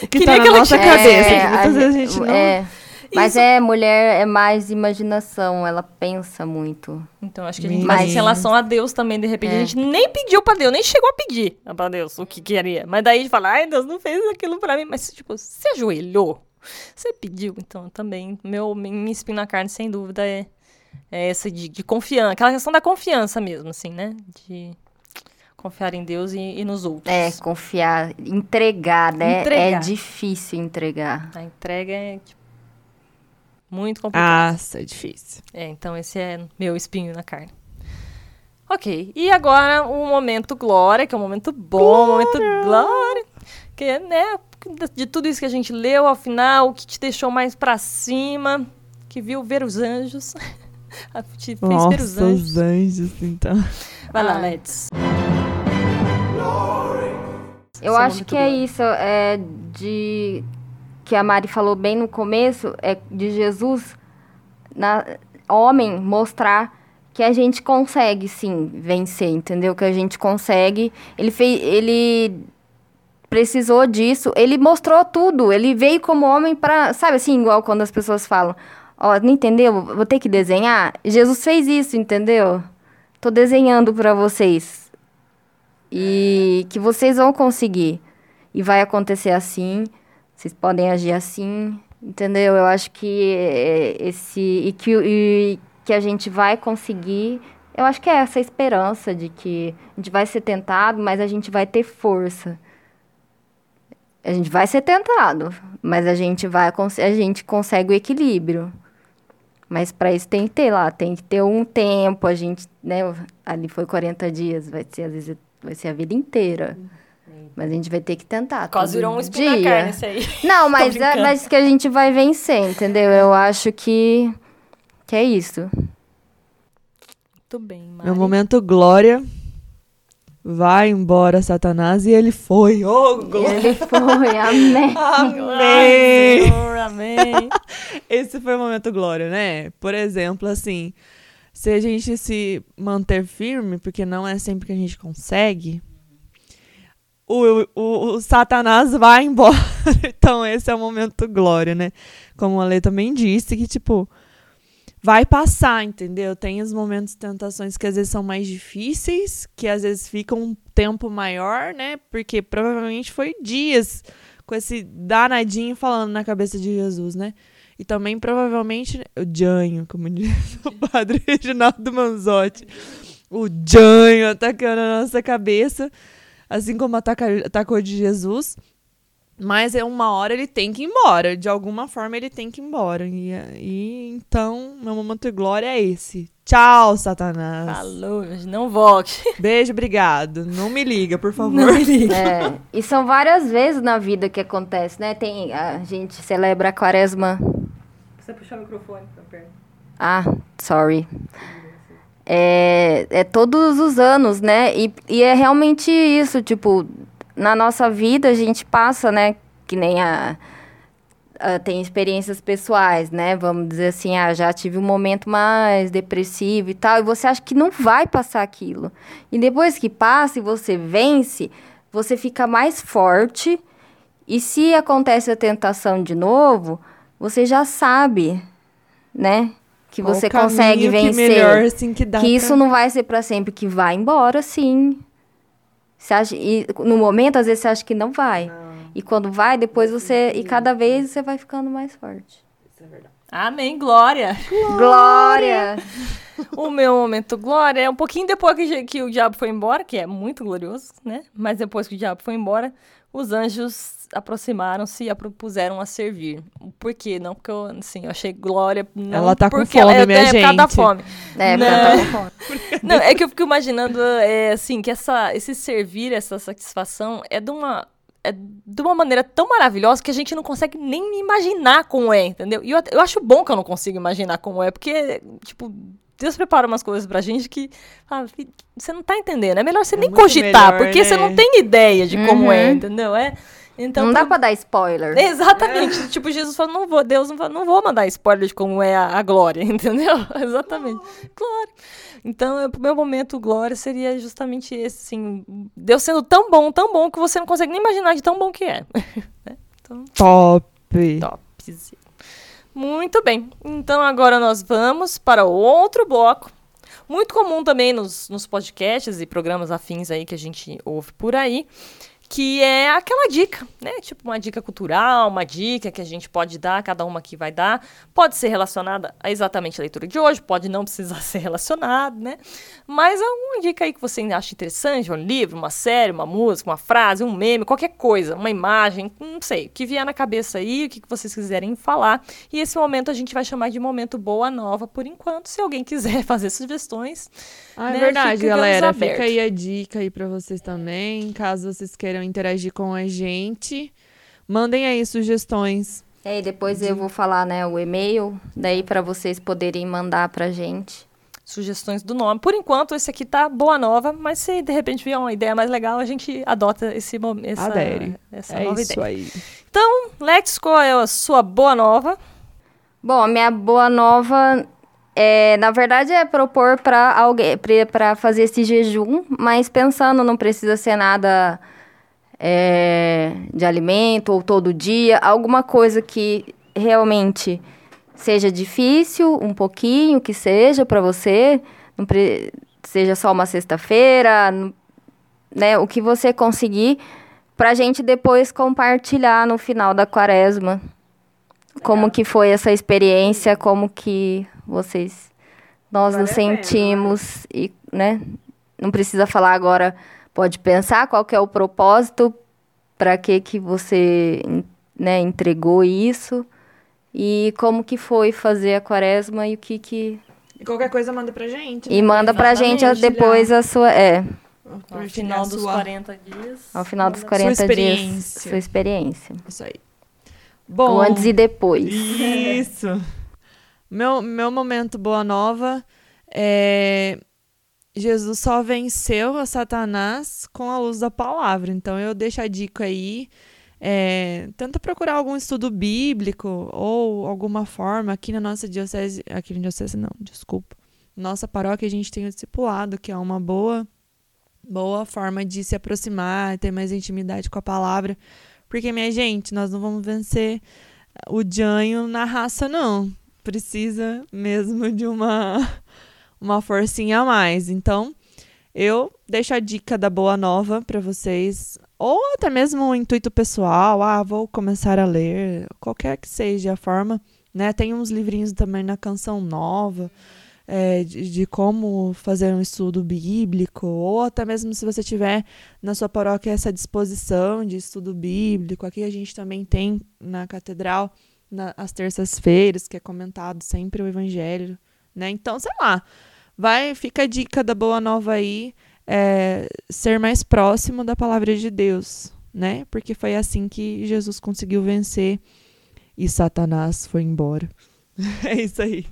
o que queria tá na que ela nossa cabeça. É, muitas vezes a gente não... É. Mas Isso. é, mulher é mais imaginação, ela pensa muito. Então, acho que a gente Mas... em relação a Deus também, de repente, é. a gente nem pediu pra Deus, nem chegou a pedir pra Deus o que queria. Mas daí a gente fala, ai, Deus não fez aquilo pra mim. Mas, tipo, você ajoelhou, você pediu. Então, também, meu, minha espinha na carne, sem dúvida, é, é essa de, de confiança. Aquela questão da confiança mesmo, assim, né? De Confiar em Deus e, e nos outros. É, confiar, entregar, né? Entregar. É difícil entregar. A entrega é tipo, muito complicada. Nossa, é difícil. É, então esse é meu espinho na carne. Ok, e agora o momento glória, que é um momento bom, um momento glória. Que, né, de tudo isso que a gente leu, ao final, o que te deixou mais pra cima, que viu ver os anjos. te fez Nossa, ver os anjos. os anjos, então. Vai lá. Let's. Eu Esse é acho que é glória. isso, é de que a Mari falou bem no começo, é de Jesus na homem mostrar que a gente consegue sim vencer, entendeu? Que a gente consegue. Ele fez ele precisou disso, ele mostrou tudo, ele veio como homem para, sabe assim, igual quando as pessoas falam, ó, não entendeu? Vou ter que desenhar. Jesus fez isso, entendeu? Tô desenhando para vocês. E que vocês vão conseguir. E vai acontecer assim. Vocês podem agir assim. Entendeu? Eu acho que é, esse. E que, e que a gente vai conseguir. Eu acho que é essa esperança de que a gente vai ser tentado, mas a gente vai ter força. A gente vai ser tentado, mas a gente vai a gente consegue o equilíbrio. Mas para isso tem que ter lá, tem que ter um tempo, a gente, né, ali foi 40 dias, vai ser às vezes vai ser a vida inteira. Mas a gente vai ter que tentar. Quase virou um espinho na carne esse aí. Não, mas, é, mas que a gente vai vencer, entendeu? Eu acho que, que é isso. Muito bem, Mari. Meu momento glória. Vai embora, Satanás. E ele foi. Oh, glória. Ele foi, amém. Ai, Amém. Senhor, amém. Esse foi o momento glória, né? Por exemplo, assim, se a gente se manter firme, porque não é sempre que a gente consegue, o, o, o Satanás vai embora. Então, esse é o momento glória, né? Como a Lê também disse, que, tipo, vai passar, entendeu? Tem os momentos de tentações que às vezes são mais difíceis, que às vezes ficam um tempo maior, né? Porque provavelmente foi dias com esse danadinho falando na cabeça de Jesus, né? E também, provavelmente, o Janho, como diz o padre Reginaldo Manzotti. O Janho atacando a nossa cabeça, assim como atacou de Jesus. Mas é uma hora ele tem que ir embora. De alguma forma ele tem que ir embora. E, e então, meu momento de glória é esse. Tchau, Satanás. Falou, não volte. Beijo, obrigado. Não me liga, por favor. Não me liga. É, e são várias vezes na vida que acontece, né? Tem, a gente celebra a quaresma. Você puxou o microfone pra perto. Ah, sorry. É, é todos os anos, né? E, e é realmente isso, tipo, na nossa vida a gente passa, né? Que nem a, tem experiências pessoais, né? Vamos dizer assim, ah, já tive um momento mais depressivo e tal, e você acha que não vai passar aquilo. E depois que passa e você vence, você fica mais forte. E se acontece a tentação de novo, você já sabe, né? Que Qual você consegue que vencer melhor, assim, que dá que isso pra- não vai ser para sempre, que vai embora, sim. Você acha, e no momento, às vezes, você acha que não vai. E quando vai, depois você. E cada vez você vai ficando mais forte. Amém, glória. Glória! O meu momento glória é um pouquinho depois que, que o diabo foi embora, que é muito glorioso, né? Mas depois que o diabo foi embora, os anjos aproximaram-se e a propuseram a servir. Por quê? Não porque eu, assim, eu achei glória. Não Ela tá com porque fome, ela, minha é, por causa da gente. fome. É, porque eu tô com fome. Não, é que eu fico imaginando, é, assim, que essa, esse servir, essa satisfação é de uma. É de uma maneira tão maravilhosa que a gente não consegue nem imaginar como é, entendeu? E eu, eu acho bom que eu não consigo imaginar como é, porque, tipo, Deus prepara umas coisas pra gente que ah, você não tá entendendo. É melhor você É nem cogitar, melhor, porque você né? não tem ideia de como é, Uhum. entendeu? É, então, não dá pra dar spoiler. Exatamente. Tipo, Jesus falou, não vou, Deus não, fa- não vou mandar spoiler de como é a, a glória, entendeu? Exatamente. Glória. Então, eu- pro meu momento glória seria justamente esse, assim, Deus sendo tão bom, tão bom, que você não consegue nem imaginar de tão bom que é. Né? Então, Top. topzera. Muito bem. Então, agora nós vamos para outro bloco. Muito comum também nos, nos podcasts e programas afins aí que a gente ouve por aí, que é aquela dica, né? Tipo uma dica cultural, uma dica que a gente pode dar, cada uma que vai dar. Pode ser relacionada a exatamente a leitura de hoje, pode não precisar ser relacionado, né? Mas alguma dica aí que você acha interessante, um livro, uma série, uma música, uma frase, um meme, qualquer coisa, uma imagem, não sei, o que vier na cabeça aí, o que vocês quiserem falar. E esse momento a gente vai chamar de momento boa nova por enquanto, se alguém quiser fazer sugestões. Ah, é né, verdade, ficamos galera. Fica aí a dica aí pra vocês também, caso vocês queiram interagir com a gente. Mandem aí sugestões. É, e depois eu vou falar, né, o e-mail, daí para vocês poderem mandar pra gente. Sugestões do nome. Por enquanto, esse aqui tá boa nova, mas se de repente vier uma ideia mais legal, a gente adota esse momento. Essa, Adere. essa é nova isso ideia. aí. Então, Lex, qual é a sua boa nova? Bom, a minha boa nova é, na verdade, é propor para alguém para fazer esse jejum, mas pensando não precisa ser nada é, de alimento ou todo dia, alguma coisa que realmente seja difícil, um pouquinho que seja para você, seja só uma sexta-feira, né? O que você conseguir para a gente depois compartilhar no final da quaresma. Como que foi essa experiência, como que vocês, nós nos sentimos e, né? Não precisa falar agora, pode pensar qual que é o propósito, para que que você, né, entregou isso e como que foi fazer a quaresma e o que que E qualquer coisa manda pra gente. e né? manda pra gente depois a sua, é, Ao final dos sua- 40 dias. ao final dos manda- 40 dias, experiência. sua experiência. Isso aí. O Bom, antes e depois. Isso. Meu, meu momento boa nova é Jesus só venceu a Satanás com a luz da palavra. Então eu deixo a dica aí. É, tenta procurar algum estudo bíblico ou alguma forma aqui na nossa diocese, aqui na diocese não, desculpa. Nossa paróquia a gente tem o discipulado, que é uma boa boa forma de se aproximar, ter mais intimidade com a palavra. Porque minha gente, nós não vamos vencer o Janho na raça, não. Precisa mesmo de uma, uma forcinha a mais. Então, eu deixo a dica da Boa Nova para vocês. Ou até mesmo um intuito pessoal. Ah, vou começar a ler. Qualquer que seja a forma. Né? Tem uns livrinhos também na Canção Nova. é, de, de como fazer um estudo bíblico. Ou até mesmo se você tiver na sua paróquia essa disposição de estudo bíblico. Aqui a gente também tem na catedral, na, às terças-feiras, que é comentado sempre o evangelho, né? Então, sei lá, vai, fica a dica da boa nova aí, é, ser mais próximo da palavra de Deus, né? Porque foi assim que Jesus conseguiu vencer e Satanás foi embora. é isso aí.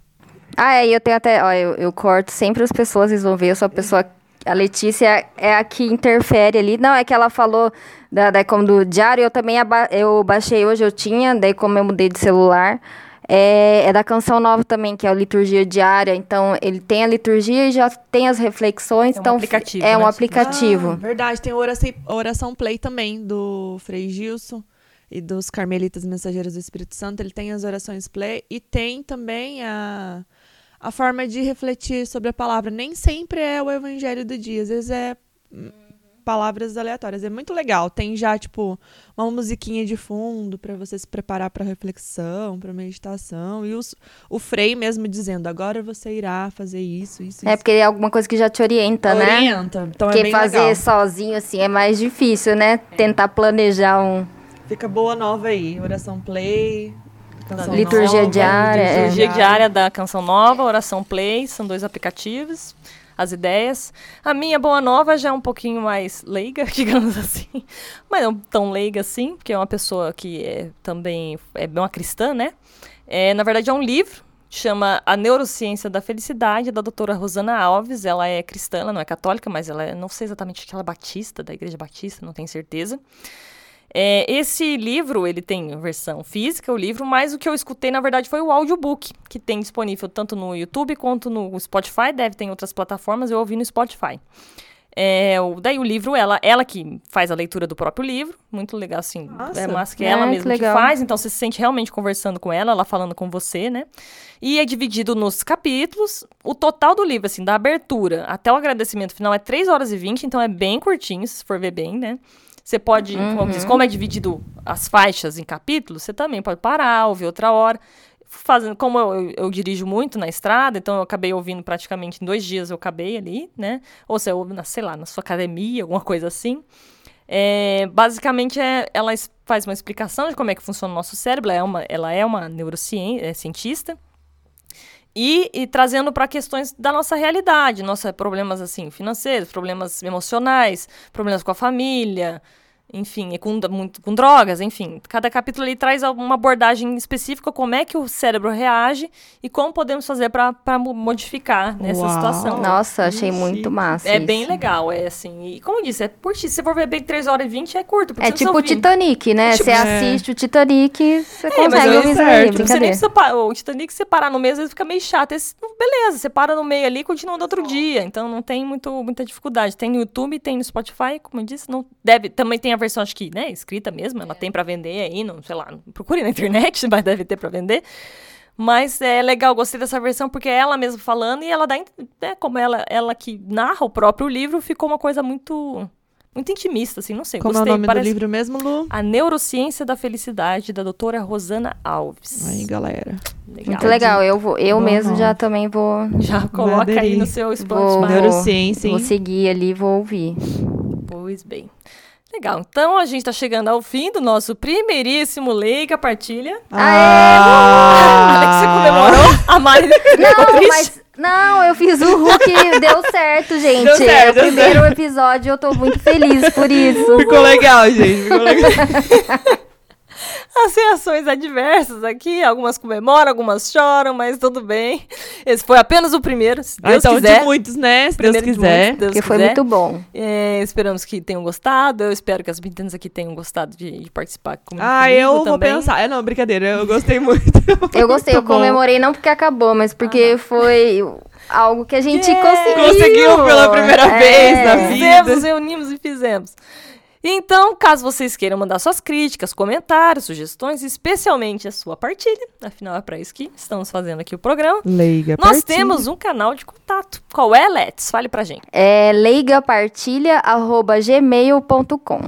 Ah, é, eu tenho até, ó, eu, eu corto sempre as pessoas, vocês vão ver, eu sou a pessoa, a Letícia é a que interfere ali. Não, é que ela falou da, da como do diário, eu também aba- eu baixei hoje, eu tinha, daí como eu mudei de celular, é, é da Canção Nova também, que é a liturgia diária, então ele tem a liturgia e já tem as reflexões, É um então aplicativo, é um né? aplicativo. Ah, verdade, tem a oração, oração Play também, do Frei Gilson e dos Carmelitas Mensageiros do Espírito Santo. Ele tem as orações Play e tem também a, a forma de refletir sobre a palavra. Nem sempre é o evangelho do dia, às vezes é hum, palavras aleatórias. É muito legal. Tem já, tipo, uma musiquinha de fundo para você se preparar para reflexão, para meditação. E os, o Frei mesmo dizendo: agora você irá fazer isso, isso, É isso. porque é alguma coisa que já te orienta, né? Orienta. Então é Porque bem fazer legal. sozinho, assim, é mais difícil, né? Tentar planejar um... Fica boa nova aí. Oração play. canção Liturgia nova, diária, é. Liturgia diária da Canção Nova, Oração Play, são dois aplicativos. As ideias. A minha Boa Nova já é um pouquinho mais leiga, digamos assim. Mas não tão leiga assim, porque é uma pessoa que é, também é uma cristã, né? É, na verdade, é um livro. Chama A Neurociência da Felicidade, da doutora Rosana Alves. Ela é cristã, ela não é católica, mas ela é, não sei exatamente que ela é batista, da Igreja Batista, não tenho certeza. É, esse livro, ele tem versão física, o livro, mas o que eu escutei, na verdade, foi o audiobook, que tem disponível tanto no YouTube quanto no Spotify, deve ter em outras plataformas, eu ouvi no Spotify. É, o- daí o livro, ela, ela que faz a leitura do próprio livro, muito legal, assim, Nossa. é mais que É, ela que mesma que, legal. faz, então você se sente realmente conversando com ela, ela falando com você, né? E é dividido nos capítulos, o total do livro, assim, da abertura até o agradecimento final é 3 horas e 20, então é bem curtinho, se for ver bem, né? Você pode, como, Uhum. diz, como é dividido as faixas em capítulos, você também pode parar, ouvir outra hora. Fazendo, como eu, eu- eu dirijo muito na estrada, então eu acabei ouvindo praticamente em dois dias, eu acabei ali, né? Ou você ouve, na, sei lá, na sua academia, alguma coisa assim. É, basicamente, é, ela faz uma explicação de como é que funciona o nosso cérebro. Ela é uma, ela é uma neurocientista. E, e trazendo para questões da nossa realidade, nossos problemas assim financeiros, problemas emocionais, problemas com a família, enfim, e com, muito, com drogas, enfim. Cada capítulo ali traz uma abordagem específica, como é que o cérebro reage e como podemos fazer para modificar nessa Uau. situação. Nossa, achei Ixi. muito massa. É bem isso. legal, é assim. E como eu disse, é curtinho. Se você for ver bem 3 horas e 20, é curto. É tipo o. Titanic, né? Tipo- Você assiste o Titanic, você É, consegue eu- ouvir certo. Você nem precisa parar. O Titanic, você parar no meio, às vezes fica meio chato. Esse, beleza, você para no meio ali e continua no outro dia. Então não tem muito, muita dificuldade. Tem no YouTube, tem no Spotify, como eu disse. Não deve, também tem a versão, acho que, né, escrita mesmo. Ela tem pra vender aí, não, sei lá, procure na internet, mas deve ter pra vender. Mas é legal, gostei dessa versão porque é ela mesma falando e ela dá, né, como ela, ela que narra o próprio livro, ficou uma coisa muito, muito intimista, assim, não sei. Como gostei, é o nome parece do livro mesmo, Lu? A Neurociência da Felicidade, da doutora Rosana Alves. Aí, galera. Legal. Muito legal. Eu, vou, eu mesmo já também vou, Já coloca aí no seu Vou- Spotify. Neurociência, hein? vou seguir ali, vou ouvir. Pois bem. Legal. Então a gente tá chegando ao fim do nosso primeiríssimo Leiga Partilha. Ah! Olha que você comemorou. A Mari Não, mas. Não, eu fiz o Hulk, deu certo, gente. Deu certo, é o primeiro episódio, eu tô muito feliz por isso. Ficou legal, gente. Ficou legal. As reações adversas aqui, algumas comemoram, algumas choram, mas tudo bem. Esse foi apenas o primeiro, se Ah, Deus então, quiser. de muitos, né? Se Primeiro Deus de quiser. muitos, Deus Porque foi quiser. muito bom. É, esperamos que tenham gostado. Eu espero que as meninas aqui tenham gostado de, de participar comigo. Ah, eu vou também. pensar. É, não, brincadeira. Eu gostei muito. Eu gostei, eu comemorei não porque acabou, mas porque foi algo que a gente Yeah! conseguiu. Conseguiu pela primeira vez na vida. Fizemos, reunimos e fizemos. Então, caso vocês queiram mandar suas críticas, comentários, sugestões, especialmente a sua partilha, afinal é para isso que estamos fazendo aqui o programa. Leiga. Nós partilha. temos um canal de contato. Qual é, Let's? Fale pra gente. É leigapartilha.gmail.com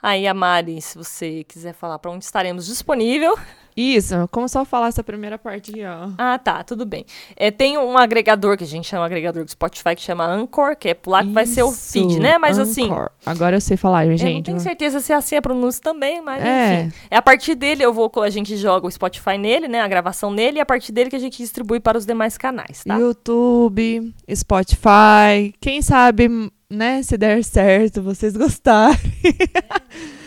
Aí, a Mari, se você quiser falar para onde estaremos disponível. Isso, como só falar essa primeira parte aqui, ó. Ah, tá, tudo bem. É, tem um agregador que a gente chama agregador do Spotify que chama Anchor, que é por lá que vai ser o feed, né? Mas assim, Anchor. Agora eu sei falar, Eu não gente. tenho certeza se é assim a pronúncia também, mas É. enfim. É a partir dele, eu vou, a gente joga o Spotify nele, né? A gravação nele, e é a partir dele que a gente distribui para os demais canais, tá? YouTube, Spotify. Quem sabe, né, se der certo, vocês gostarem.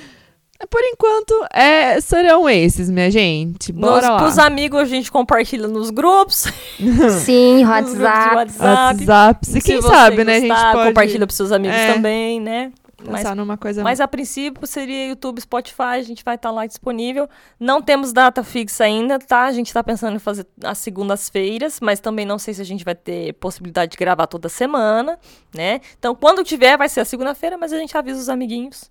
Por enquanto, é, serão esses, minha gente. Bora Nos, lá. Os amigos a gente compartilha nos grupos, Sim, nos grupos WhatsApp. WhatsApp. WhatsApp. E quem sabe, né, a gente gostar, pode compartilha pros seus amigos É. também, né? Mas, pensar numa coisa mas a princípio seria YouTube, Spotify, a gente vai estar lá disponível. Não temos data fixa ainda, tá? A gente tá pensando em fazer às segundas-feiras, mas também não sei se a gente vai ter possibilidade de gravar toda semana, né? Então, quando tiver, vai ser a segunda-feira, mas a gente avisa os amiguinhos.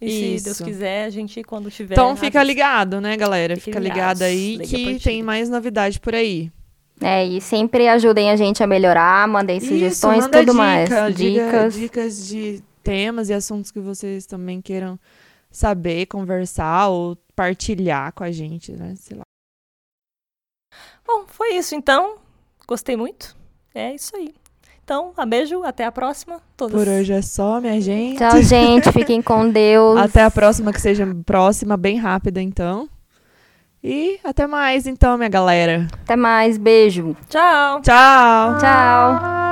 E se Isso. Deus quiser, a gente, quando tiver. Então fica ligado, né, galera? Fica ligado aí Liga que tem mais novidade por aí. É, e sempre ajudem a gente a melhorar, mandem sugestões, Isso, manda tudo dica, mais. diga- Dicas. dicas de temas e assuntos que vocês também queiram saber, conversar ou partilhar com a gente, né? Sei lá. Bom, foi isso então. Gostei muito. É isso aí. Então, a beijo, até a próxima. Todas. Por hoje é só, minha gente. Tchau, gente. Fiquem com Deus. Até a próxima, que seja próxima, bem rápida, então. E até mais, então, minha galera. Até mais. Beijo. Tchau. Tchau! Tchau.